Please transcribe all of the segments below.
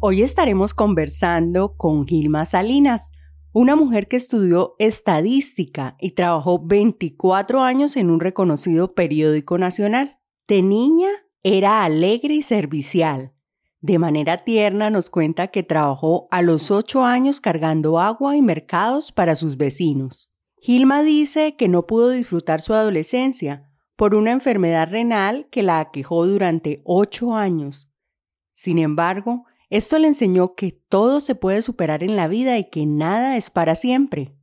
Hoy estaremos conversando con Gilma Salinas, una mujer que estudió estadística y trabajó 24 años en un reconocido periódico nacional. De niña era alegre y servicial. De manera tierna nos cuenta que trabajó a los 8 años cargando agua y mercados para sus vecinos. Gilma dice que no pudo disfrutar su adolescencia por una enfermedad renal que la aquejó durante 8 años. Sin embargo, esto le enseñó que todo se puede superar en la vida y que nada es para siempre.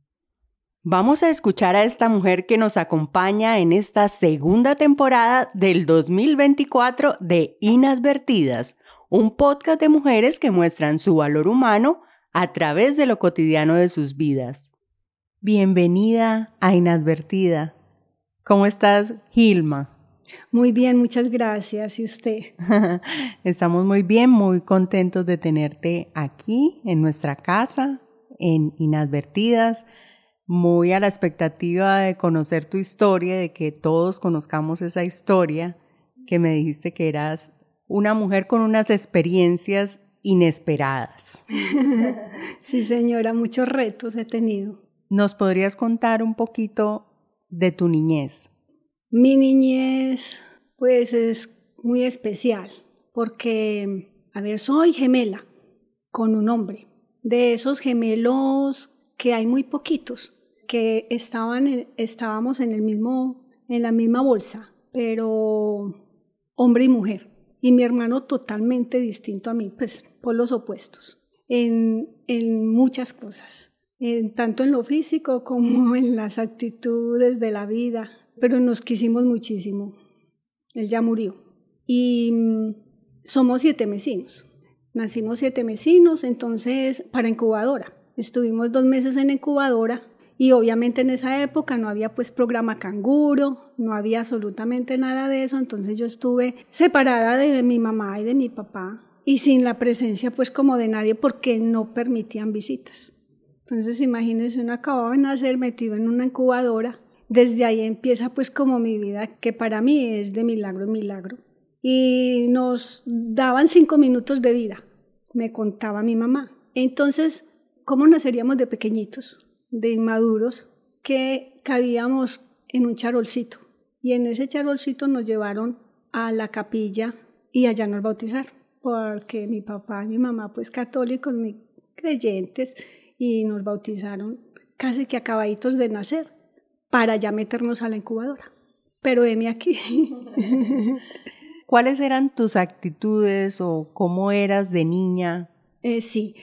Vamos a escuchar a esta mujer que nos acompaña en esta segunda temporada del 2024 de Inadvertidas, un podcast de mujeres que muestran su valor humano a través de lo cotidiano de sus vidas. Bienvenida a Inadvertida. ¿Cómo estás, Gilma? Muy bien, muchas gracias. ¿Y usted? Estamos muy bien, muy contentos de tenerte aquí en nuestra casa, en Inadvertidas, muy a la expectativa de conocer tu historia, de que todos conozcamos esa historia, que me dijiste que eras una mujer con unas experiencias inesperadas. sí, señora, muchos retos he tenido. ¿Nos podrías contar un poquito de tu niñez? Mi niñez, pues es muy especial, porque, a ver, soy gemela con un hombre. De esos gemelos que hay muy poquitos, que estaban, estábamos en, el mismo, en la misma bolsa, pero hombre y mujer. Y mi hermano totalmente distinto a mí, pues por los opuestos, en, en muchas cosas, en, tanto en lo físico como en las actitudes de la vida, pero nos quisimos muchísimo. Él ya murió. Y mm, somos siete vecinos. Nacimos siete vecinos, entonces para incubadora. Estuvimos dos meses en incubadora y obviamente en esa época no había pues programa canguro, no había absolutamente nada de eso, entonces yo estuve separada de mi mamá y de mi papá y sin la presencia pues como de nadie porque no permitían visitas. Entonces imagínense, uno acababa de nacer metido en una incubadora desde ahí empieza pues como mi vida, que para mí es de milagro en milagro. Y nos daban cinco minutos de vida, me contaba mi mamá. Entonces, ¿cómo naceríamos de pequeñitos, de inmaduros, que cabíamos en un charolcito? Y en ese charolcito nos llevaron a la capilla y allá nos bautizaron, porque mi papá y mi mamá, pues católicos, muy creyentes, y nos bautizaron casi que acabaditos de nacer para ya meternos a la incubadora. Pero heme aquí. ¿Cuáles eran tus actitudes o cómo eras de niña? Eh, sí,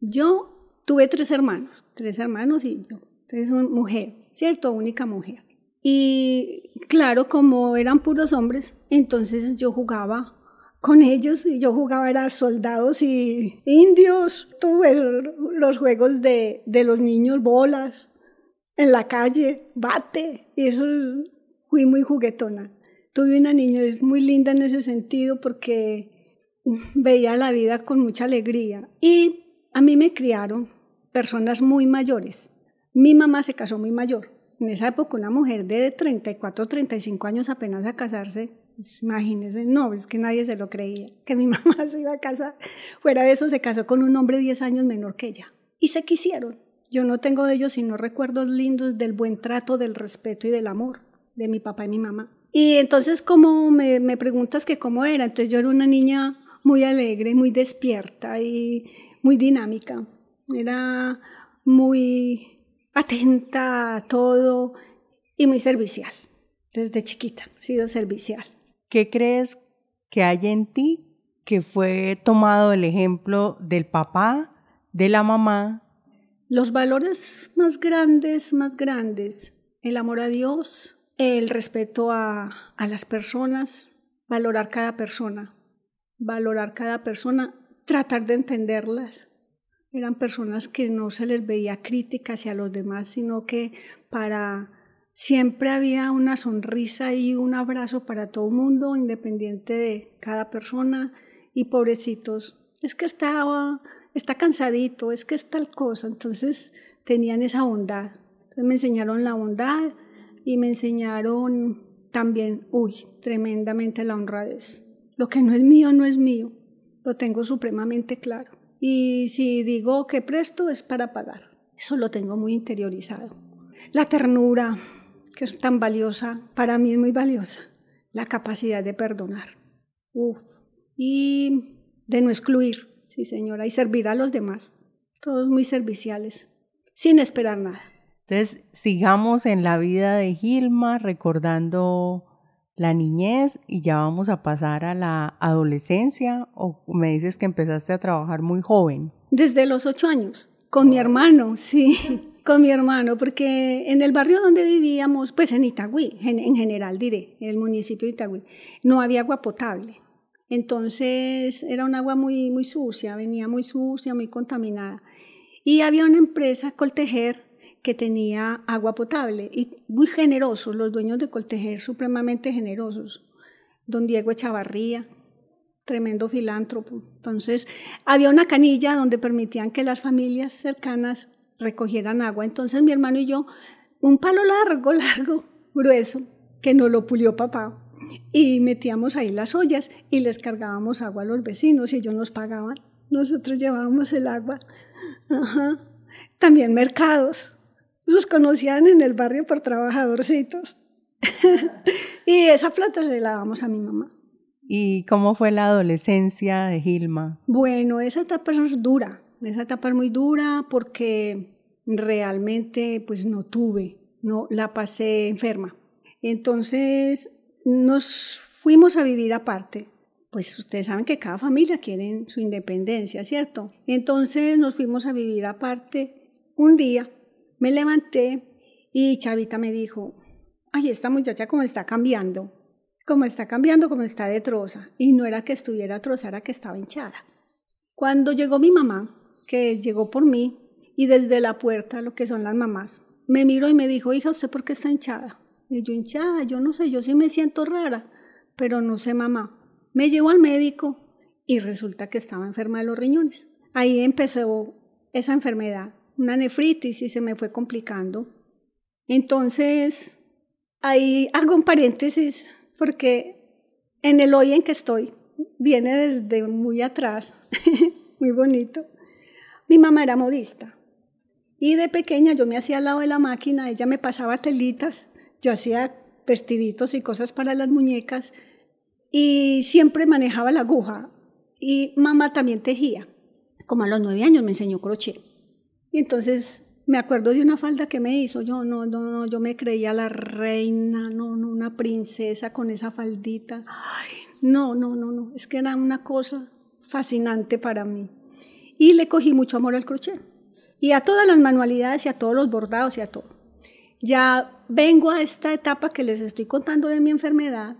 yo tuve tres hermanos, tres hermanos y yo. Entonces, una mujer, ¿cierto? Única mujer. Y claro, como eran puros hombres, entonces yo jugaba con ellos y yo jugaba era soldados y indios, tuve los juegos de, de los niños, bolas, en la calle, bate, y eso fui muy juguetona. Tuve una niña muy linda en ese sentido porque veía la vida con mucha alegría. Y a mí me criaron personas muy mayores. Mi mamá se casó muy mayor. En esa época una mujer de 34, 35 años apenas a casarse, pues, imagínense, no, es que nadie se lo creía, que mi mamá se iba a casar. Fuera de eso, se casó con un hombre 10 años menor que ella. Y se quisieron. Yo no tengo de ellos sino recuerdos lindos del buen trato, del respeto y del amor de mi papá y mi mamá. Y entonces, como me, preguntas que cómo era, entonces yo era una niña muy alegre, muy despierta y muy dinámica. Era muy atenta a todo y muy servicial. Desde chiquita he sido servicial. ¿Qué crees que hay en ti que fue tomado el ejemplo del papá, de la mamá los valores más grandes, más grandes, el amor a Dios, el respeto a, las personas, valorar cada persona, valorar cada persona, tratar de entenderlas. Eran personas que no se les veía crítica hacia los demás, sino que para siempre había una sonrisa y un abrazo para todo el mundo, independiente de cada persona. Y pobrecitos, es que estaba, está cansadito, es que es tal cosa. Entonces tenían esa bondad. Me enseñaron la bondad y me enseñaron también, uy, tremendamente la honradez. Lo que no es mío, no es mío. Lo tengo supremamente claro. Y si digo que presto es para pagar. Eso lo tengo muy interiorizado. La ternura, que es tan valiosa, para mí es muy valiosa. La capacidad de perdonar. Uf. Y de no excluir, sí señora, y servir a los demás. Todos muy serviciales, sin esperar nada. Entonces, sigamos en la vida de Gilma recordando la niñez y ya vamos a pasar a la adolescencia o me dices que empezaste a trabajar muy joven. Desde los ocho años, con mi hermano, sí, con mi hermano, porque en el barrio donde vivíamos, pues en Itagüí, en, general diré, en el municipio de Itagüí, no había agua potable. Entonces era un agua muy, muy sucia, venía muy sucia, muy contaminada. Y había una empresa, Coltejer, que tenía agua potable y muy generosos, los dueños de Coltejer, supremamente generosos. Don Diego Echavarría, tremendo filántropo. Entonces, había una canilla donde permitían que las familias cercanas recogieran agua. Entonces, mi hermano y yo, un palo largo, largo, grueso, que no lo pulió papá, y metíamos ahí las ollas y les cargábamos agua a los vecinos y ellos nos pagaban. Nosotros llevábamos el agua. También mercados los conocían en el barrio por trabajadorcitos. y esa plata se la damos a mi mamá. ¿Y cómo fue la adolescencia de Gilma? Bueno, esa etapa es dura, esa etapa es muy dura porque realmente pues no tuve, no la pasé enferma. Entonces nos fuimos a vivir aparte. Pues ustedes saben que cada familia quiere su independencia, ¿cierto? Entonces nos fuimos a vivir aparte un día me levanté y Chavita me dijo, ay, esta muchacha como está cambiando, como está cambiando, como está de troza. Y no era que estuviera troza, era que estaba hinchada. Cuando llegó mi mamá, que llegó por mí, y desde la puerta, lo que son las mamás, me miró y me dijo, hija, ¿usted por qué está hinchada? Yo, hinchada, yo no sé, yo sí me siento rara, pero no sé, mamá. Me llevó al médico y resulta que estaba enferma de los riñones. Ahí empezó esa enfermedad una nefritis y se me fue complicando. Entonces, ahí hago un paréntesis porque en el hoy en que estoy, viene desde muy atrás, muy bonito. Mi mamá era modista y de pequeña yo me hacía al lado de la máquina, ella me pasaba telitas, yo hacía vestiditos y cosas para las muñecas y siempre manejaba la aguja y mamá también tejía. Como a los nueve años me enseñó crochet. Y entonces me acuerdo de una falda que me hizo, yo no, no, no, yo me creía la reina, no, no, una princesa con esa faldita. Ay, no, no, no, no, es que era una cosa fascinante para mí. Y le cogí mucho amor al crochet y a todas las manualidades y a todos los bordados y a todo. Ya vengo a esta etapa que les estoy contando de mi enfermedad,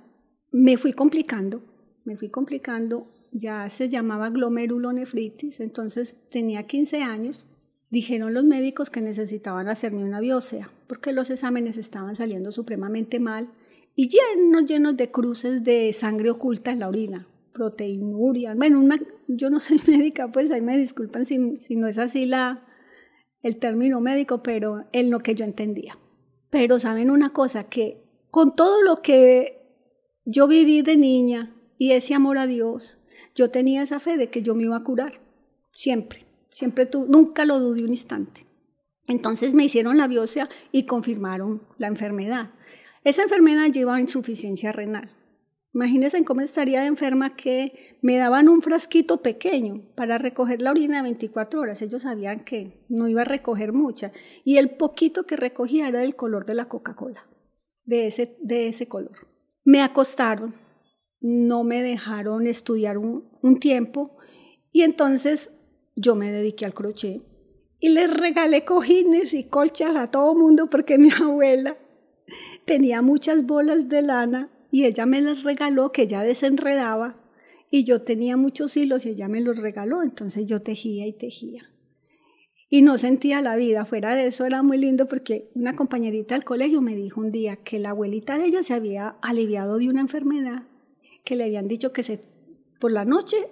me fui complicando, me fui complicando, ya se llamaba glomerulonefritis, entonces tenía 15 años Dijeron los médicos que necesitaban hacerme una biopsia porque los exámenes estaban saliendo supremamente mal y llenos, llenos de cruces de sangre oculta en la orina, proteinuria. Bueno, una, yo no soy médica, pues ahí me disculpan si, si no es así la, el término médico, pero en lo que yo entendía. Pero saben una cosa, que con todo lo que yo viví de niña y ese amor a Dios, yo tenía esa fe de que yo me iba a curar, siempre. Siempre tú, nunca lo dudé un instante. Entonces me hicieron la biopsia y confirmaron la enfermedad. Esa enfermedad lleva insuficiencia renal. Imagínense cómo estaría enferma que me daban un frasquito pequeño para recoger la orina de 24 horas. Ellos sabían que no iba a recoger mucha. Y el poquito que recogía era del color de la Coca-Cola, de ese, de ese color. Me acostaron, no me dejaron estudiar un, un tiempo y entonces yo me dediqué al crochet y les regalé cojines y colchas a todo mundo porque mi abuela tenía muchas bolas de lana y ella me las regaló que ella desenredaba y yo tenía muchos hilos y ella me los regaló, entonces yo tejía y tejía. Y no sentía la vida, fuera de eso era muy lindo porque una compañerita del colegio me dijo un día que la abuelita de ella se había aliviado de una enfermedad, que le habían dicho que se, por la noche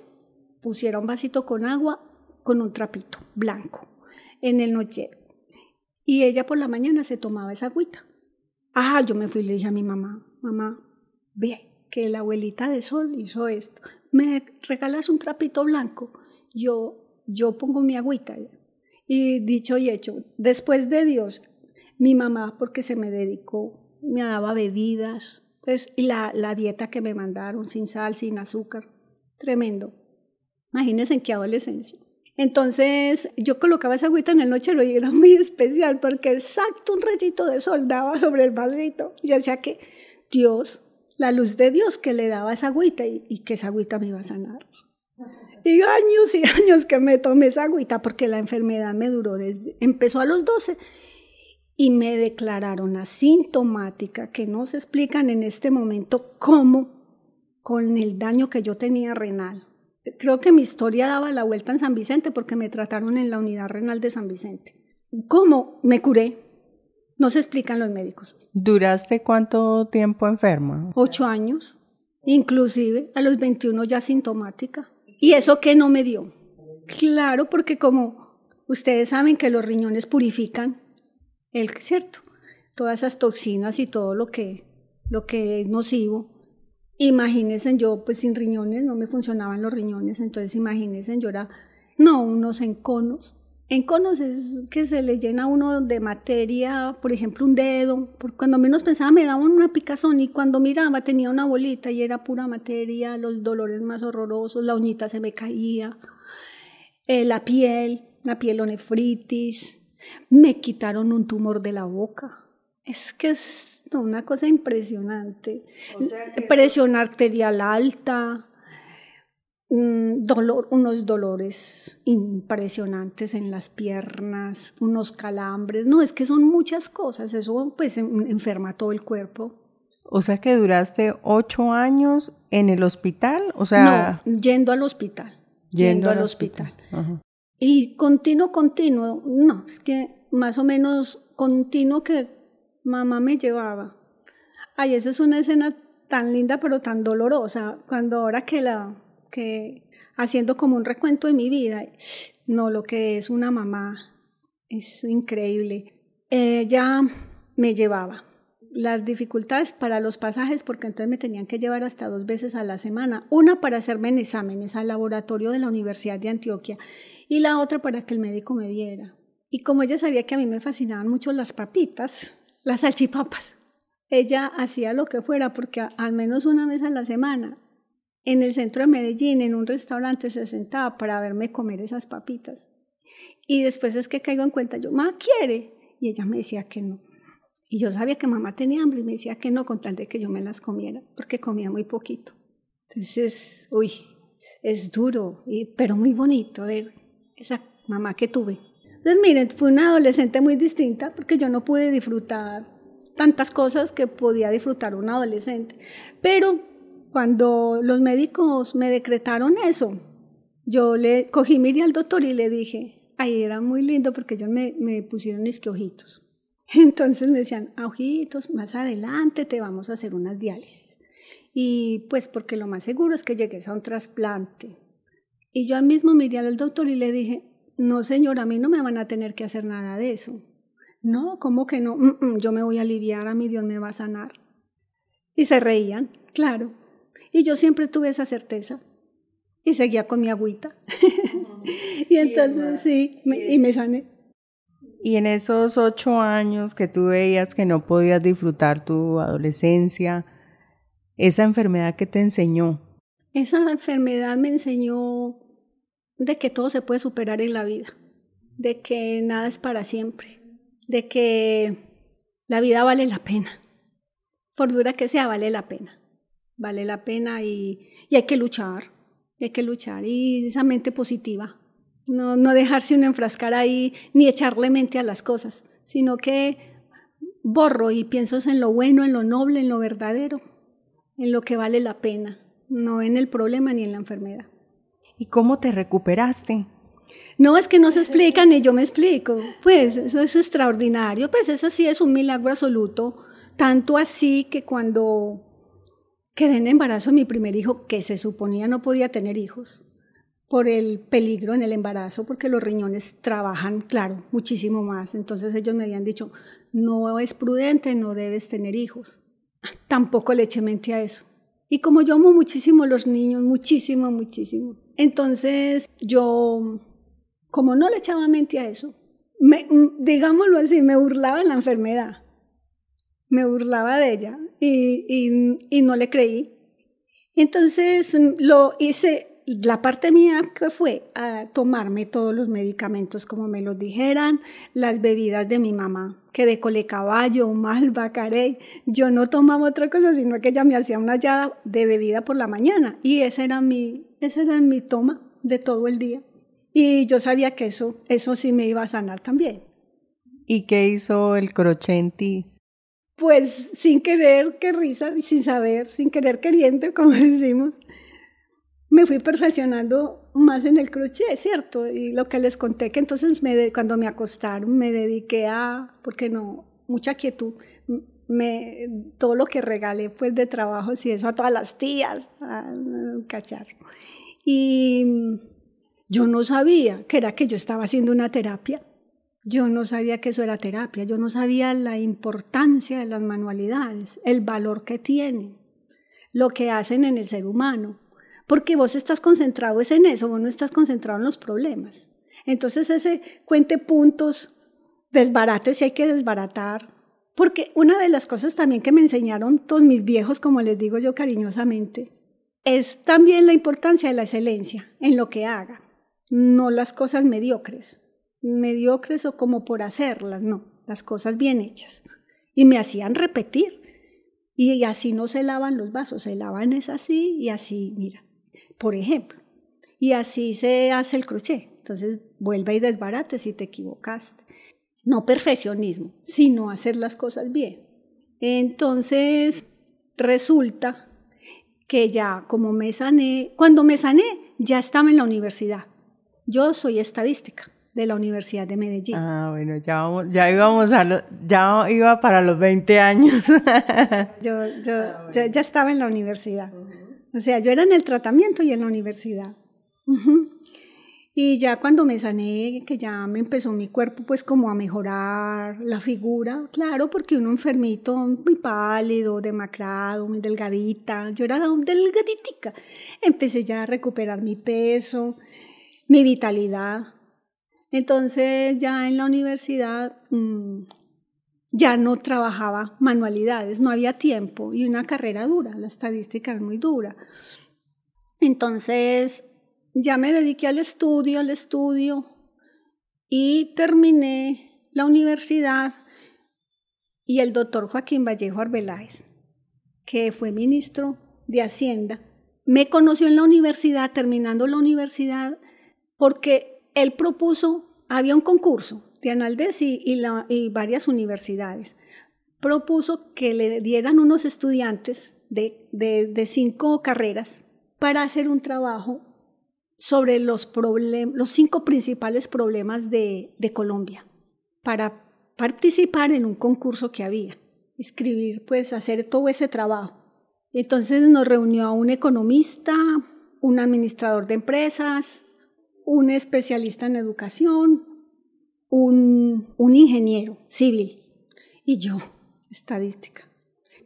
pusiera un vasito con agua con un trapito blanco en el noche. Y ella por la mañana se tomaba esa agüita. Ah, yo me fui y le dije a mi mamá, mamá, ve que la abuelita de Sol hizo esto. ¿Me regalas un trapito blanco? Yo, yo pongo mi agüita. Y dicho y hecho, después de Dios, mi mamá, porque se me dedicó, me daba bebidas, pues, y la, la dieta que me mandaron, sin sal, sin azúcar, tremendo. Imagínense en qué adolescencia. Entonces yo colocaba esa agüita en el nochero y era muy especial porque exacto un rayito de sol daba sobre el vasito. Y decía que Dios, la luz de Dios que le daba esa agüita y, que esa agüita me iba a sanar. Y años y años que me tomé esa agüita porque la enfermedad me duró desde, empezó a los 12 y me declararon asintomática, que no se explican en este momento cómo, con el daño que yo tenía renal. Creo que mi historia daba la vuelta en San Vicente porque me trataron en la unidad renal de San Vicente. ¿Cómo? Me curé. No se explican los médicos. ¿Duraste cuánto tiempo enferma? Ocho años, inclusive a los 21 ya sintomática. ¿Y eso qué no me dio? Claro, porque como ustedes saben que los riñones purifican el, ¿cierto? Todas esas toxinas y todo lo que, lo que es nocivo. Imagínense, yo pues sin riñones, no me funcionaban los riñones, entonces imagínense, yo era, no, unos enconos. Enconos es que se le llena uno de materia, por ejemplo, un dedo. Cuando menos pensaba me daban una picazón y cuando miraba tenía una bolita y era pura materia, los dolores más horrorosos, la uñita se me caía, eh, la piel, la pielonefritis, me quitaron un tumor de la boca. Es que es una cosa impresionante. Presión arterial alta, dolor, unos dolores impresionantes en las piernas, unos calambres. No, es que son muchas cosas. Eso pues enferma todo el cuerpo. O sea que duraste ocho años en el hospital, o sea... No, yendo al hospital. Yendo, al hospital. Y continuo, continuo, no, es que más o menos continuo que mamá me llevaba. Ay, eso es una escena tan linda pero tan dolorosa, cuando ahora que la, que haciendo como un recuento de mi vida, no, lo que es una mamá es increíble. Ella me llevaba las dificultades para los pasajes, porque entonces me tenían que llevar hasta dos veces a la semana, una para hacerme exámenes al laboratorio de la Universidad de Antioquia y la otra para que el médico me viera. Y como ella sabía que a mí me fascinaban mucho las papitas, las salchipapas, ella hacía lo que fuera porque al menos una vez a la semana en el centro de Medellín, en un restaurante, se sentaba para verme comer esas papitas. Y después es que caigo en cuenta, yo, mamá quiere. Y ella me decía que no. Y yo sabía que mamá tenía hambre y me decía que no con tal de que yo me las comiera, porque comía muy poquito. Entonces, uy, es duro, pero muy bonito ver esa mamá que tuve. Entonces, miren, fue una adolescente muy distinta porque yo no pude disfrutar tantas cosas que podía disfrutar un adolescente. Pero cuando los médicos me decretaron eso, yo le cogí, miré al doctor y le dije, ay, era muy lindo porque ellos me, me pusieron que ojitos. Entonces me decían, ojitos, más adelante te vamos a hacer unas diálisis. Y pues porque lo más seguro es que llegues a un trasplante. Y yo mismo miré al doctor y le dije, no señor, a mí no me van a tener que hacer nada de eso. No, ¿cómo que no? Mm, mm, yo me voy a aliviar, a mi Dios me va a sanar. Y se reían, claro. Y yo siempre tuve esa certeza. Y seguía con mi agüita. y entonces sí, y me sané. Y en esos ocho años que tú veías que no podías disfrutar tu adolescencia, esa enfermedad que te enseñó. Esa enfermedad me enseñó de que todo se puede superar en la vida, de que nada es para siempre, de que la vida vale la pena. Por dura que sea, vale la pena. Vale la pena y, hay que luchar, hay que luchar. Y esa mente positiva, no, no dejarse uno enfrascar ahí ni echarle mente a las cosas, sino que borro y pienso en lo bueno, en lo noble, en lo verdadero, en lo que vale la pena, no en el problema ni en la enfermedad. ¿Y cómo te recuperaste? No, es que no se explica ni yo me explico. Pues eso es extraordinario, pues eso sí es un milagro absoluto, tanto así que cuando quedé en embarazo mi primer hijo, que se suponía no podía tener hijos, por el peligro en el embarazo, porque los riñones trabajan, claro, muchísimo más. Entonces ellos me habían dicho, no es prudente, no debes tener hijos. Tampoco le eché mente a eso. Y como yo amo muchísimo los niños, muchísimo, muchísimo. Entonces yo, como no le echaba mente a eso, me, digámoslo así, me burlaba de la enfermedad. Me burlaba de ella y, y, no le creí. Entonces lo hice la parte mía fue a tomarme todos los medicamentos como me los dijeran, las bebidas de mi mamá, que de cole caballo, malva, carey, yo no tomaba otra cosa, sino que ella me hacía una llada de bebida por la mañana y esa era mi, esa era mi toma de todo el día. Y yo sabía que eso, eso sí me iba a sanar también. ¿Y qué hizo el crochenti? Pues sin querer, qué risa, sin saber, sin querer queriendo, como decimos me fui perfeccionando más en el crochet, ¿cierto? Y lo que les conté que entonces me cuando me acostaron me dediqué a, porque no, mucha quietud, me, todo lo que regalé pues de trabajos y eso a todas las tías, a, cacharro. Y yo no sabía que era que yo estaba haciendo una terapia. Yo no sabía que eso era terapia, yo no sabía la importancia de las manualidades, el valor que tienen, lo que hacen en el ser humano. Porque vos estás concentrado es en eso, vos no estás concentrado en los problemas. Entonces ese cuente puntos, desbarate si hay que desbaratar, porque una de las cosas también que me enseñaron todos mis viejos, como les digo yo cariñosamente, es también la importancia de la excelencia en lo que haga, no las cosas mediocres, mediocres o como por hacerlas, no, las cosas bien hechas. Y me hacían repetir. Y así no se lavan los vasos, se lavan es así y así, mira por ejemplo. Y así se hace el crochet. Entonces, vuelve y desbarate si te equivocaste. No perfeccionismo, sino hacer las cosas bien. Entonces, resulta que ya como me sané, cuando me sané, ya estaba en la universidad. Yo soy estadística de la Universidad de Medellín. Ah, bueno, ya, vamos, ya íbamos a ya iba para los 20 años. yo, yo ah, ya, estaba en la universidad. O sea, yo era en el tratamiento y en la universidad. Y ya cuando me sané, que ya me empezó mi cuerpo pues como a mejorar la figura, claro, porque uno enfermito, muy pálido, demacrado, muy delgadita, yo era delgaditica. Empecé ya a recuperar mi peso, mi vitalidad. Entonces ya en la universidad mm, ya no trabajaba manualidades, no había tiempo y una carrera dura, la estadística es muy dura. Entonces ya me dediqué al estudio, al estudio y terminé la universidad y el doctor Joaquín Vallejo Arbeláez, que fue ministro de Hacienda, me conoció en la universidad, terminando la universidad, porque él propuso, había un concurso de y, y, varias universidades, propuso que le dieran unos estudiantes de, de, cinco carreras para hacer un trabajo sobre los, los cinco principales problemas de, de, Colombia, para participar en un concurso que había, escribir, pues hacer todo ese trabajo. Entonces nos reunió a un economista, un administrador de empresas, un especialista en educación, un, un ingeniero civil y yo, estadística.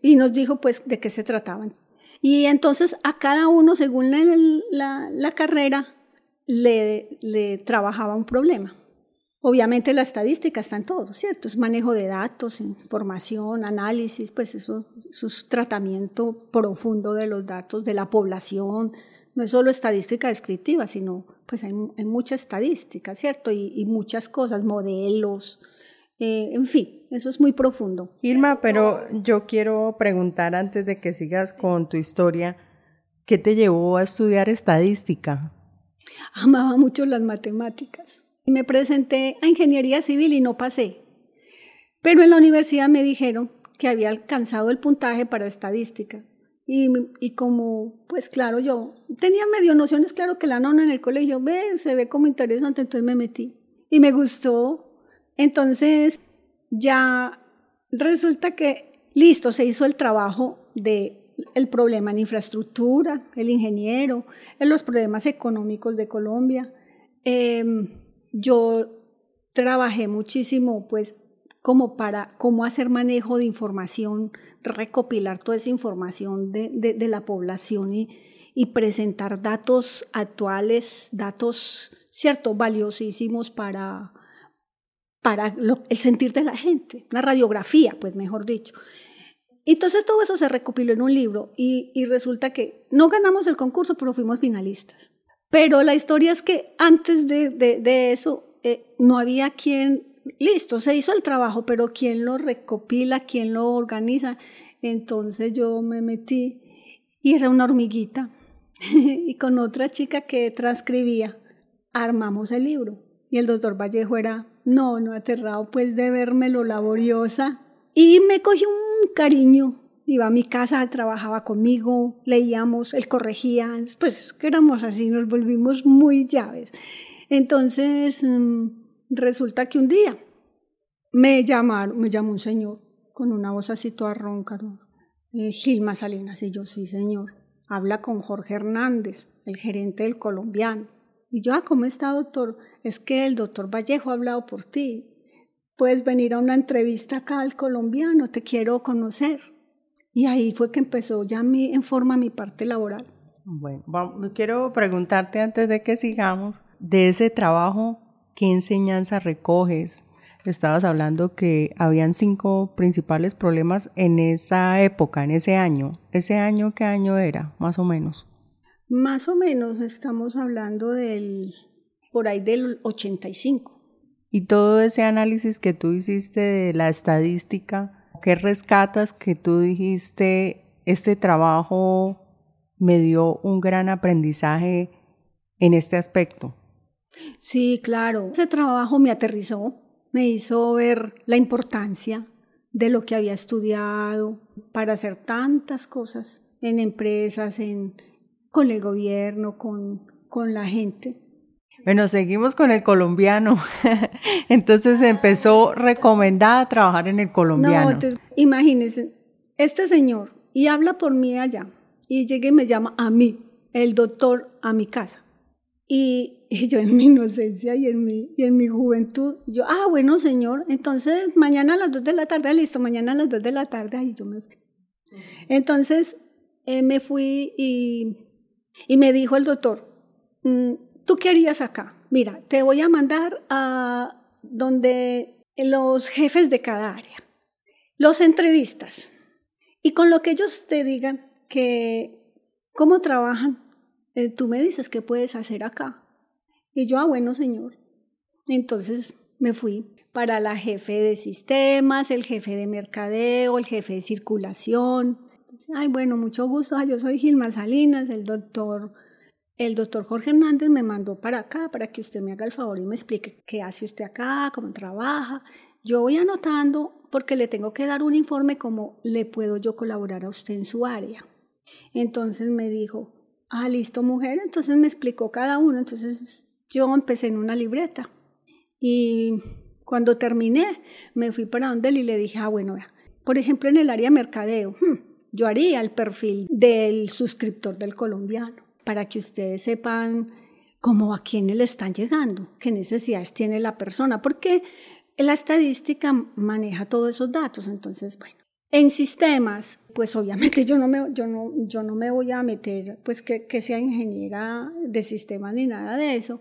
Y nos dijo pues de qué se trataban. Y entonces a cada uno, según la, la, carrera, le, le, trabajaba un problema. Obviamente la estadística está en todo, ¿cierto? Es manejo de datos, información, análisis, pues eso, eso es tratamiento profundo de los datos de la población, no es solo estadística descriptiva, sino pues hay, mucha estadística, ¿cierto? Y, muchas cosas, modelos, eh, en fin, eso es muy profundo. Irma, pero yo quiero preguntar antes de que sigas con tu historia, ¿qué te llevó a estudiar estadística? Amaba mucho las matemáticas. Me presenté a ingeniería civil y no pasé. Pero en la universidad me dijeron que había alcanzado el puntaje para estadística. Y, y, como, pues claro, yo tenía medio nociones, claro que la nona en el colegio, ve, se ve como interesante, entonces me metí. Y me gustó. Entonces ya resulta que, listo, se hizo el trabajo de el problema en infraestructura, el ingeniero, en los problemas económicos de Colombia. Em, yo trabajé muchísimo, pues, como para cómo hacer manejo de información, recopilar toda esa información de, de, la población y, y, presentar datos actuales, datos, cierto, valiosísimos para, para el sentir de la gente, una radiografía, pues mejor dicho. Entonces todo eso se recopiló en un libro y, y resulta que no ganamos el concurso, pero fuimos finalistas. Pero la historia es que antes de, de, de eso eh, no había quien, listo, se hizo el trabajo, pero quién lo recopila, quién lo organiza. Entonces yo me metí y era una hormiguita y con otra chica que transcribía armamos el libro. Y el doctor Vallejo era, no, no aterrado pues de verme lo laboriosa. Y me cogió un cariño. Iba a mi casa, trabajaba conmigo, leíamos, él corregía, pues que éramos así, nos volvimos muy llaves. Entonces, mm, resulta que un día me llamaron, me llamó un señor con una voz así toda ronca, eh, Gilma Salinas, y yo, sí, señor, habla con Jorge Hernández, el gerente del colombiano. Y yo, ah, ¿cómo está, doctor? Es que el doctor Vallejo ha hablado por ti. Puedes venir a una entrevista acá al colombiano, te quiero conocer. Y ahí fue que empezó ya mi, en forma mi parte laboral. Bueno, quiero preguntarte antes de que sigamos, de ese trabajo, ¿qué enseñanza recoges? Estabas hablando que habían cinco principales problemas en esa época, en ese año. ¿Ese año qué año era, más o menos? Más o menos estamos hablando del, por ahí del 85. Y todo ese análisis que tú hiciste de la estadística, ¿qué rescatas que tú dijiste, este trabajo me dio un gran aprendizaje en este aspecto? Sí, claro. Ese trabajo me aterrizó, me hizo ver la importancia de lo que había estudiado para hacer tantas cosas en empresas, en, con el gobierno, con, con la gente. Bueno, seguimos con el colombiano. Entonces empezó recomendada a trabajar en el colombiano. No, imagínense, este señor, y habla por mí allá, y llega y me llama a mí, el doctor, a mi casa. Y, y, yo en mi inocencia y en mi, y en mi juventud, yo, ah, bueno, señor, entonces mañana a las dos de la tarde, listo, mañana a las dos de la tarde, ahí yo me fui. Entonces eh, me fui y y me dijo el doctor, mm, ¿tú qué harías acá? Mira, te voy a mandar a donde los jefes de cada área, los entrevistas, y con lo que ellos te digan que cómo trabajan, eh, tú me dices qué puedes hacer acá. Y yo, ah, bueno, señor. Entonces me fui para la jefe de sistemas, el jefe de mercadeo, el jefe de circulación, Ay, bueno, mucho gusto. Yo soy Gilma Salinas, el doctor. El doctor Jorge Hernández me mandó para acá para que usted me haga el favor y me explique qué hace usted acá, cómo trabaja. Yo voy anotando porque le tengo que dar un informe cómo le puedo yo colaborar a usted en su área. Entonces me dijo, ah, listo mujer, entonces me explicó cada uno. Entonces yo empecé en una libreta y cuando terminé me fui para donde y le dije, ah, bueno, por ejemplo en el área mercadeo, hmm, yo haría el perfil del suscriptor del colombiano para que ustedes sepan cómo a quién le están llegando, qué necesidades tiene la persona, porque la estadística maneja todos esos datos. Entonces, bueno, en sistemas, pues obviamente yo no me, yo no, yo no me voy a meter, pues que, que, sea ingeniera de sistemas ni nada de eso,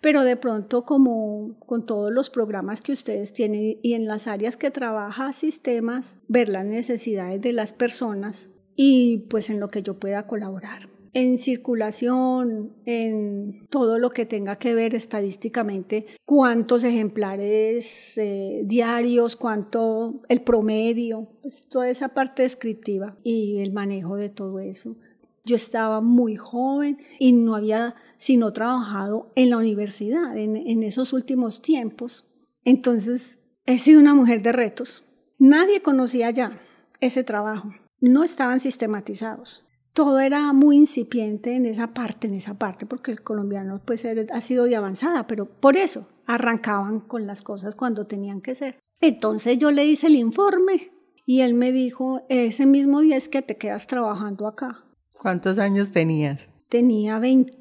pero de pronto como con todos los programas que ustedes tienen y en las áreas que trabaja sistemas, ver las necesidades de las personas y pues en lo que yo pueda colaborar en circulación, en todo lo que tenga que ver estadísticamente, cuántos ejemplares eh, diarios, cuánto el promedio, pues, toda esa parte descriptiva y el manejo de todo eso. Yo estaba muy joven y no había sino trabajado en la universidad en, en esos últimos tiempos. Entonces he sido una mujer de retos. Nadie conocía ya ese trabajo. No estaban sistematizados. Todo era muy incipiente en esa parte, en esa parte, porque el colombiano pues ha sido de avanzada, pero por eso arrancaban con las cosas cuando tenían que ser. Entonces yo le hice el informe y él me dijo, ese mismo día es que te quedas trabajando acá. ¿Cuántos años tenías? Tenía 20,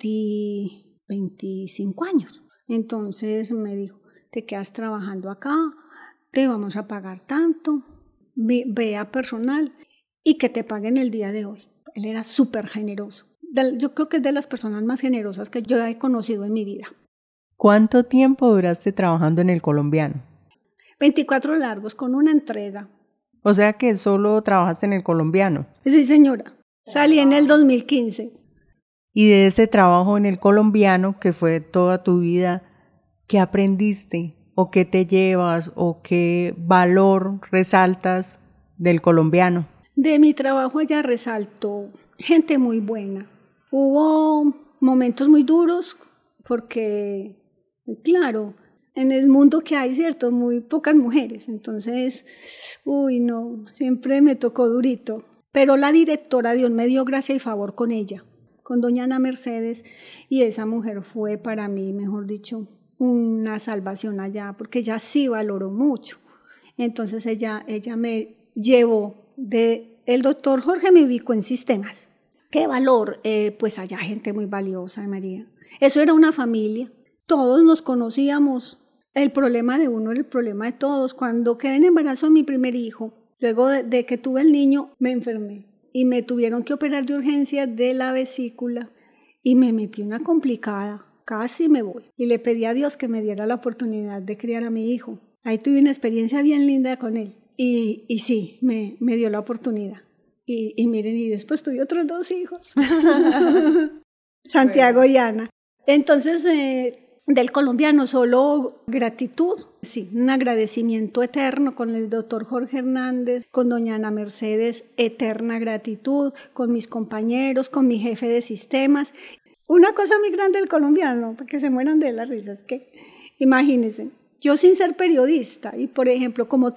25 años. Entonces me dijo, te quedas trabajando acá, te vamos a pagar tanto, vea personal y que te paguen el día de hoy. Él era súper generoso. Yo creo que es de las personas más generosas que yo he conocido en mi vida. ¿Cuánto tiempo duraste trabajando en el colombiano? 24 largos, con una entrega. O sea que solo trabajaste en el colombiano. Sí, señora. Salí en el 2015. Y de ese trabajo en el colombiano, que fue toda tu vida, ¿qué aprendiste? ¿O qué te llevas? ¿O qué valor resaltas del colombiano? De mi trabajo allá resalto gente muy buena. Hubo momentos muy duros porque, claro, en el mundo que hay, ¿cierto? Muy pocas mujeres. Entonces, uy, no, siempre me tocó durito. Pero la directora Dios me dio gracia y favor con ella, con doña Ana Mercedes, y esa mujer fue para mí, mejor dicho, una salvación allá, porque ella sí valoró mucho. Entonces ella, ella me llevó de... El doctor Jorge me ubicó en sistemas. ¿Qué valor? Eh, pues allá gente muy valiosa, María. Eso era una familia. Todos nos conocíamos. El problema de uno era el problema de todos. Cuando quedé en embarazo de mi primer hijo, luego de, que tuve el niño, me enfermé y me tuvieron que operar de urgencia de la vesícula y me metí una complicada. Casi me voy. Y le pedí a Dios que me diera la oportunidad de criar a mi hijo. Ahí tuve una experiencia bien linda con él. Y, y sí, me, me, dio la oportunidad. Y, y, miren, y después tuve otros dos hijos. Santiago y Ana. Entonces, eh, del colombiano solo gratitud, sí, un agradecimiento eterno con el doctor Jorge Hernández, con doña Ana Mercedes, eterna gratitud, con mis compañeros, con mi jefe de sistemas. Una cosa muy grande del colombiano, para que se mueran de la risa, es que, imagínense, yo sin ser periodista, y por ejemplo, como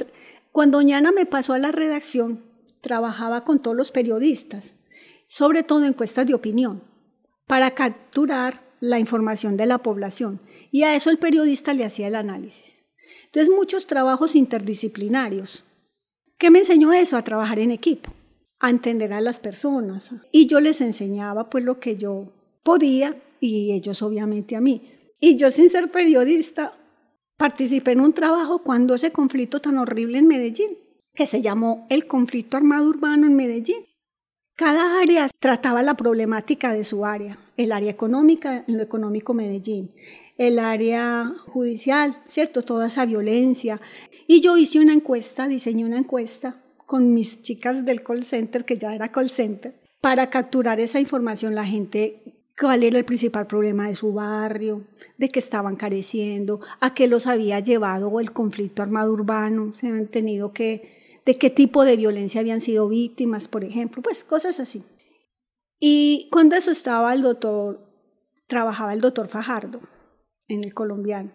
cuando doña Ana me pasó a la redacción, trabajaba con todos los periodistas, sobre todo encuestas de opinión, para capturar la información de la población y a eso el periodista le hacía el análisis. Entonces muchos trabajos interdisciplinarios. ¿Qué me enseñó eso? A trabajar en equipo, a entender a las personas. Y yo les enseñaba pues lo que yo podía y ellos obviamente a mí. Y yo sin ser periodista participé en un trabajo cuando ese conflicto tan horrible en Medellín, que se llamó el conflicto armado urbano en Medellín. Cada área trataba la problemática de su área, el área económica, en lo económico Medellín, el área judicial, ¿cierto? Toda esa violencia. Y yo hice una encuesta, diseñé una encuesta con mis chicas del call center, que ya era call center, para capturar esa información, la gente, cuál era el principal problema de su barrio, de qué estaban careciendo, a qué los había llevado el conflicto armado urbano, se han tenido que de qué tipo de violencia habían sido víctimas, por ejemplo, pues cosas así. Y cuando eso estaba el doctor, trabajaba el doctor Fajardo en el colombiano.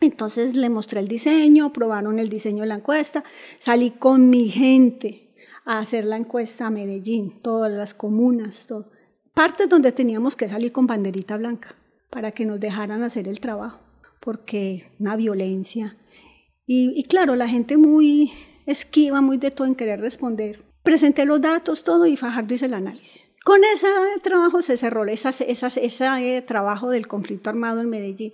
Entonces le mostré el diseño, probaron el diseño de la encuesta, salí con mi gente a hacer la encuesta a Medellín, todas las comunas, todo. Partes donde teníamos que salir con banderita blanca para que nos dejaran hacer el trabajo, porque una violencia. Y, claro, la gente muy esquiva muy de todo en querer responder. Presenté los datos, todo, y Fajardo hizo el análisis. Con ese trabajo se cerró ese eh, trabajo del conflicto armado en Medellín.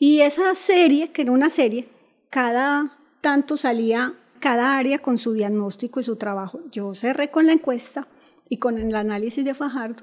Y esa serie, que era una serie, cada tanto salía cada área con su diagnóstico y su trabajo. Yo cerré con la encuesta y con el análisis de Fajardo.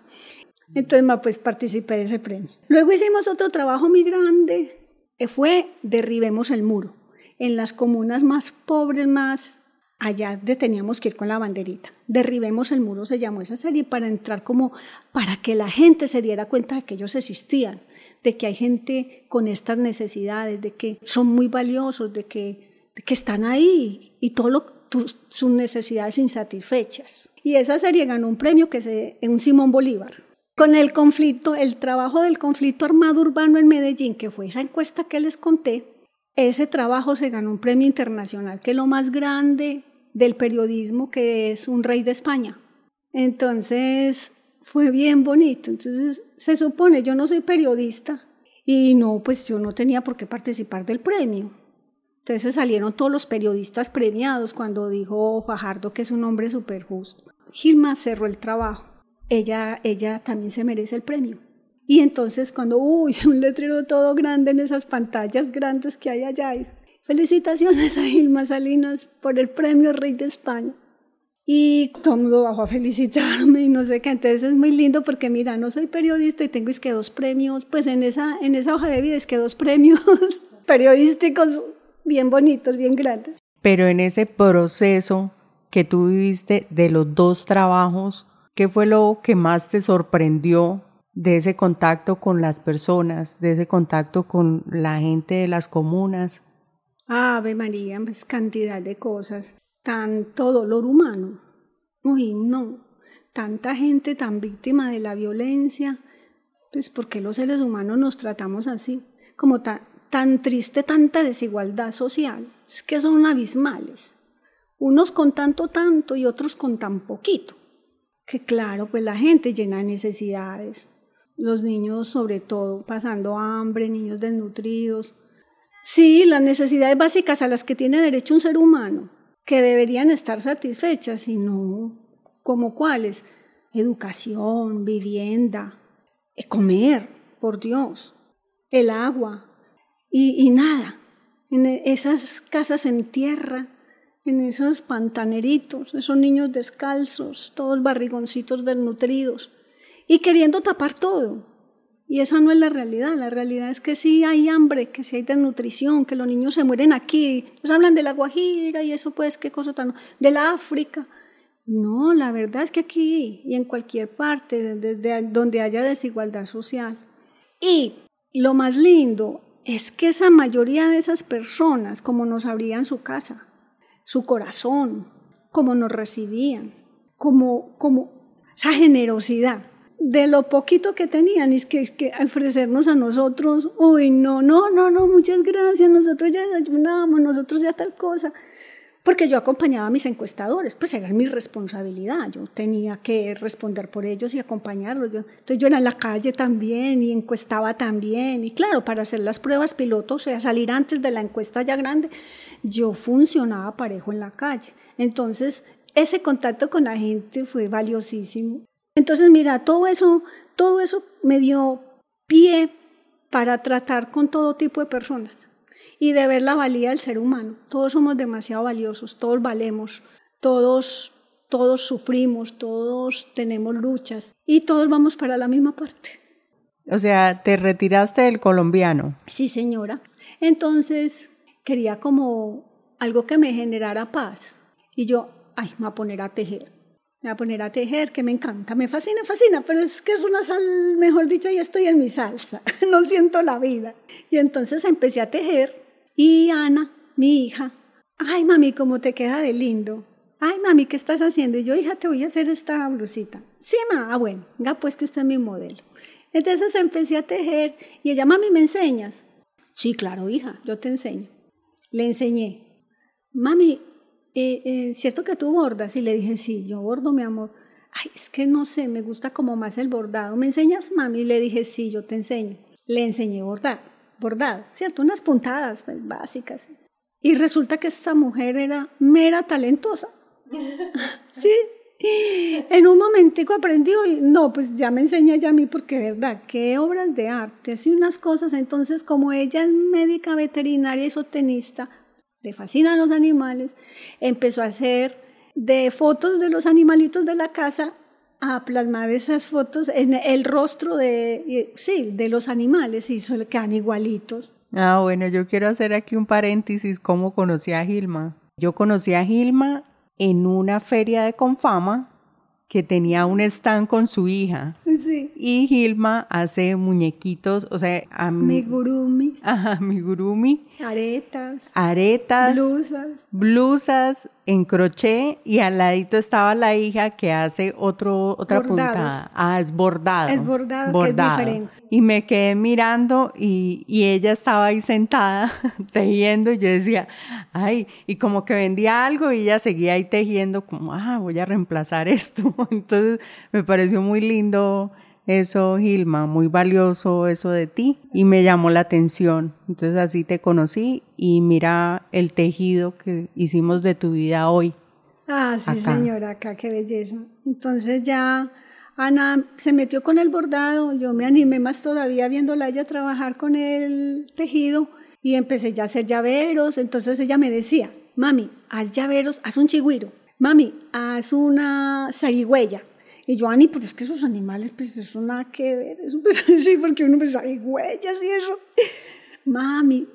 Entonces, pues participé de ese premio. Luego hicimos otro trabajo muy grande, que fue Derribemos el muro. En las comunas más pobres, más allá teníamos que ir con la banderita. Derribemos el muro, se llamó esa serie, para entrar como, para que la gente se diera cuenta de que ellos existían, de que hay gente con estas necesidades, de que son muy valiosos, de que, que están ahí y todas sus necesidades insatisfechas. Y esa serie ganó un premio que es un Simón Bolívar. Con el conflicto, el trabajo del conflicto armado urbano en Medellín, que fue esa encuesta que les conté, ese trabajo se ganó un premio internacional, que es lo más grande del periodismo, que es un rey de España. Entonces, fue bien bonito. Entonces, se supone, yo no soy periodista y no, pues yo no tenía por qué participar del premio. Entonces salieron todos los periodistas premiados cuando dijo Fajardo que es un hombre súper justo. Gilma cerró el trabajo. Ella, ella también se merece el premio. Y entonces cuando, uy, un letrero todo grande en esas pantallas grandes que hay allá, felicitaciones a Gilma Salinas por el premio Rey de España. Y todo el mundo bajó a felicitarme y no sé qué. Entonces es muy lindo porque, mira, no soy periodista y tengo es que dos premios, pues en esa, en esa hoja de vida es que dos premios periodísticos bien bonitos, bien grandes. Pero en ese proceso que tú viviste de los dos trabajos, ¿qué fue lo que más te sorprendió de ese contacto con las personas, de ese contacto con la gente de las comunas? Ave María, pues cantidad de cosas, tanto dolor humano. Uy, no, tanta gente tan víctima de la violencia. Pues, ¿por qué los seres humanos nos tratamos así? Como tan, tan triste tanta desigualdad social, es que son abismales. Unos con tanto, tanto y otros con tan poquito. Que claro, pues la gente llena de necesidades. Los niños sobre todo pasando hambre, niños desnutridos. Sí, las necesidades básicas a las que tiene derecho un ser humano, que deberían estar satisfechas, y no, como cuáles, educación, vivienda, eh, comer, por Dios, el agua, y, nada, en esas casas en tierra, en esos pantaneritos, esos niños descalzos, todos barrigoncitos desnutridos, y queriendo tapar todo. Y esa no es la realidad, la realidad es que sí hay hambre, que sí hay desnutrición, que los niños se mueren aquí. Nos hablan de la Guajira y eso pues, qué cosa tan... de la África. No, la verdad es que aquí y en cualquier parte desde donde haya desigualdad social. Y lo más lindo es que esa mayoría de esas personas, como nos abrían su casa, su corazón, como nos recibían, como, como esa generosidad de lo poquito que tenían, es que, es que ofrecernos a nosotros, uy, no, no, no, no, muchas gracias, nosotros ya desayunamos, nosotros ya tal cosa porque yo acompañaba a mis encuestadores, pues era mi responsabilidad, yo tenía que responder por ellos y acompañarlos. entonces yo era en la calle también y encuestaba también, y claro, para hacer las pruebas piloto, o sea, salir antes de la encuesta ya grande, yo funcionaba parejo en la calle. Entonces, ese contacto con la gente fue valiosísimo. Entonces, mira, todo eso, todo eso me dio pie para tratar con todo tipo de personas y de ver la valía del ser humano. Todos somos demasiado valiosos, todos valemos, todos, todos sufrimos, todos tenemos luchas y todos vamos para la misma parte. O sea, ¿te retiraste del colombiano? Sí, señora. Entonces quería como algo que me generara paz. Y yo, ay, me voy a poner a tejer. Me voy a poner a tejer, que me encanta, me fascina, fascina, pero es que es una sal, mejor dicho, ya estoy en mi salsa, no siento la vida. Y entonces empecé a tejer y Ana, mi hija, ay mami, cómo te queda de lindo. Ay mami, ¿qué estás haciendo? Y yo, hija, te voy a hacer esta blusita. Sí, ma, ah, bueno, venga pues que usted es mi modelo. Entonces empecé a tejer y ella, mami, ¿me enseñas? Sí, claro, hija, yo te enseño. Le enseñé. Mami, eh, eh, ¿cierto que tú bordas? Y le dije, sí, yo bordo, mi amor. Ay, es que no sé, me gusta como más el bordado. ¿Me enseñas, mami? Y le dije, sí, yo te enseño. Le enseñé a bordar bordado, ¿cierto? Unas puntadas pues, básicas. Y resulta que esta mujer era mera talentosa. sí. En un momentico aprendió y no, pues ya me enseña a mí porque, ¿verdad? Qué obras de arte, así unas cosas. Entonces, como ella es médica veterinaria y sotenista, le fascinan los animales, empezó a hacer de fotos de los animalitos de la casa a plasmar esas fotos en el rostro de, sí, de los animales y se quedan igualitos. Ah, bueno, yo quiero hacer aquí un paréntesis, cómo conocí a Gilma. Yo conocí a Gilma en una feria de Confama que tenía un stand con su hija. Sí. Y Gilma hace muñequitos, o sea, amigurumis. Ajá, amigurumi. Aretas. Aretas. Blusas. Blusas, en crochet y al ladito estaba la hija que hace otro, otra puntada. Ah, es bordado. Es bordado, bordado. Que es diferente. Y me quedé mirando y, y ella estaba ahí sentada tejiendo y yo decía, ay, y como que vendía algo y ella seguía ahí tejiendo como, ah, voy a reemplazar esto. Entonces me pareció muy lindo eso, Gilma, muy valioso eso de ti y me llamó la atención. Entonces así te conocí y mira el tejido que hicimos de tu vida hoy. Ah, sí, señora, acá, qué belleza. Entonces ya Ana se metió con el bordado, yo me animé más todavía viéndola ella trabajar con el tejido y empecé ya a hacer llaveros. Entonces ella me decía, mami, haz llaveros, haz un chigüiro. Mami, haz una zarigüeya. Y yo, Ani, pero es que esos animales, pues eso nada que ver. Eso, sí, porque uno pues hay huellas y eso. Mami,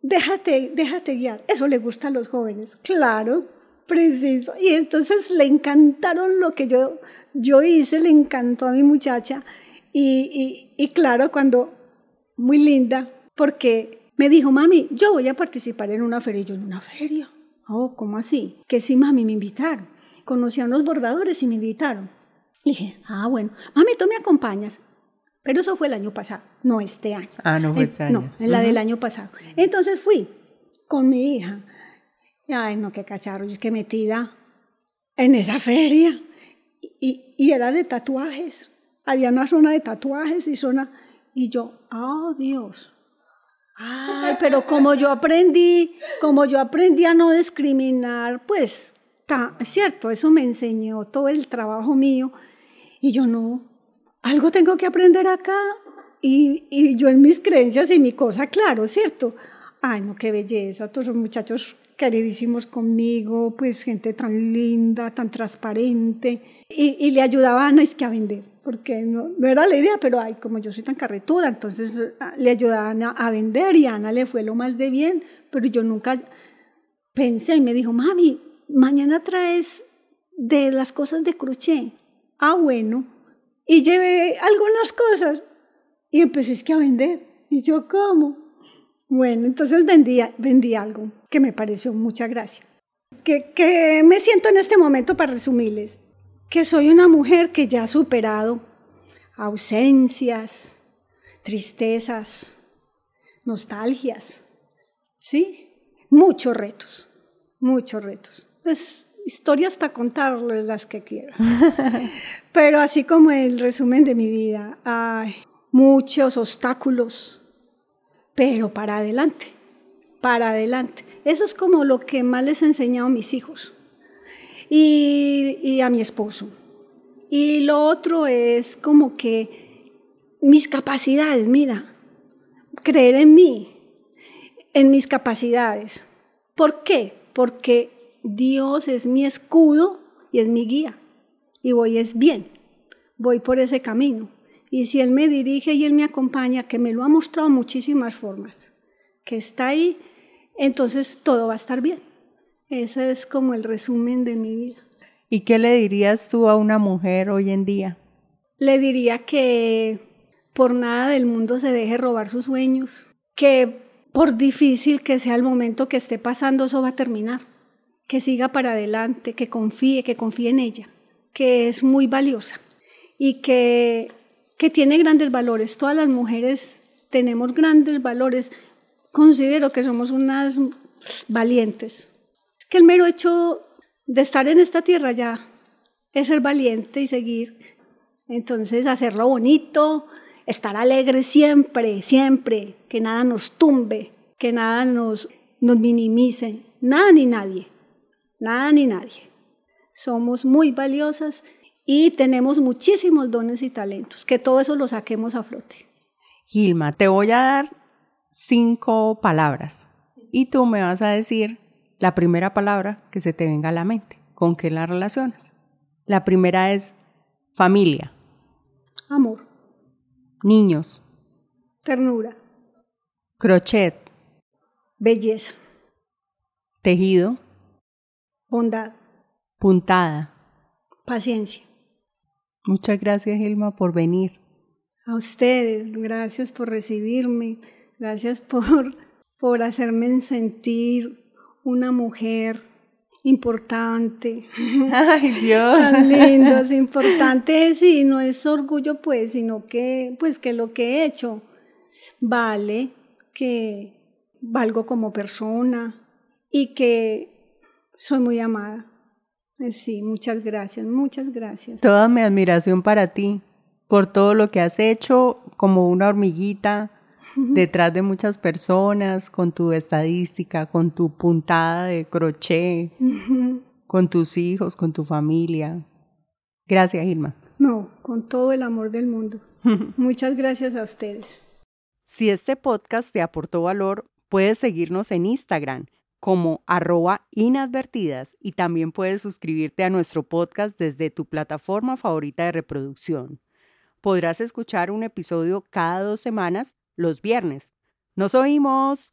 déjate, déjate guiar. Eso le gusta a los jóvenes. Claro, preciso. Y entonces le encantaron lo que yo, yo hice, le encantó a mi muchacha. Y, y, y claro, cuando, muy linda, porque me dijo, mami, yo voy a participar en una feria. Y yo, en una feria. Oh, ¿cómo así? Que sí, mami, me invitaron. Conocí a unos bordadores y me invitaron. Le dije, ah, bueno, mami, tú me acompañas. Pero eso fue el año pasado, no este año. Ah, no fue este año. No, en la del año pasado. Entonces fui con mi hija. Ay, no, qué cacharro, es que metida en esa feria. Y, y, era de tatuajes. Había una zona de tatuajes y zona. Y yo, oh Dios. Ay, pero como yo aprendí, como yo aprendí a no discriminar, pues, es cierto, eso me enseñó todo el trabajo mío y yo no, algo tengo que aprender acá. Y, y yo en mis creencias y mi cosa, claro, ¿cierto? Ay, no, qué belleza, todos los muchachos queridísimos conmigo, pues gente tan linda, tan transparente, y, y le ayudaban a, es que a vender, porque no, no, era la idea, pero ay, como yo soy tan carretuda, entonces ah, le ayudaban a, a, vender y a Ana le fue lo más de bien, pero yo nunca pensé y me dijo, mami, mañana traes de las cosas de crochet ah, bueno, y llevé algunas cosas y empecé es que a vender. Y yo, ¿cómo? Bueno, entonces vendí, vendí algo que me pareció mucha gracia. Que, que me siento en este momento para resumirles, que soy una mujer que ya ha superado ausencias, tristezas, nostalgias, ¿sí? Muchos retos, muchos retos. Pues historias para contarles las que quiero. Pero así como el resumen de mi vida, hay muchos obstáculos, pero para adelante, para adelante. Eso es como lo que más les he enseñado a mis hijos y, y a mi esposo. Y lo otro es como que mis capacidades, mira, creer en mí, en mis capacidades. ¿Por qué? Porque Dios es mi escudo y es mi guía. Y voy es bien, voy por ese camino. Y si Él me dirige y Él me acompaña, que me lo ha mostrado muchísimas formas, que está ahí, entonces todo va a estar bien. Ese es como el resumen de mi vida. ¿Y qué le dirías tú a una mujer hoy en día? Le diría que por nada del mundo se deje robar sus sueños, que por difícil que sea el momento que esté pasando, eso va a terminar que siga para adelante, que confíe, que confíe en ella, que es muy valiosa y que, que tiene grandes valores. Todas las mujeres tenemos grandes valores. Considero que somos unas valientes. Que el mero hecho de estar en esta tierra ya es ser valiente y seguir. Entonces, hacerlo bonito, estar alegre siempre, siempre, que nada nos tumbe, que nada nos, nos minimice, nada ni nadie nada ni nadie. Somos muy valiosas y tenemos muchísimos dones y talentos, que todo eso lo saquemos a flote. Gilma, te voy a dar cinco palabras y tú me vas a decir la primera palabra que se te venga a la mente. ¿Con qué la relacionas? La primera es familia. Amor. Niños. Ternura. Crochet. Belleza. Tejido. Bondad. Puntada. Paciencia. Muchas gracias, Gilma, por venir. A ustedes, gracias por recibirme, gracias por, por hacerme sentir una mujer importante. Ay, Dios. Tan lindo, es importante, sí, no es orgullo, pues, sino que, pues, que lo que he hecho vale, que valgo como persona y que soy muy amada. Eh, sí, muchas gracias, muchas gracias. Toda mi admiración para ti, por todo lo que has hecho como una hormiguita detrás de muchas personas, con tu estadística, con tu puntada de crochet, con tus hijos, con tu familia. Gracias, Irma. No, con todo el amor del mundo. Muchas gracias a ustedes. Si este podcast te aportó valor, puedes seguirnos en Instagram como arroba inadvertidas y también puedes suscribirte a nuestro podcast desde tu plataforma favorita de reproducción. Podrás escuchar un episodio cada dos semanas los viernes. Nos oímos.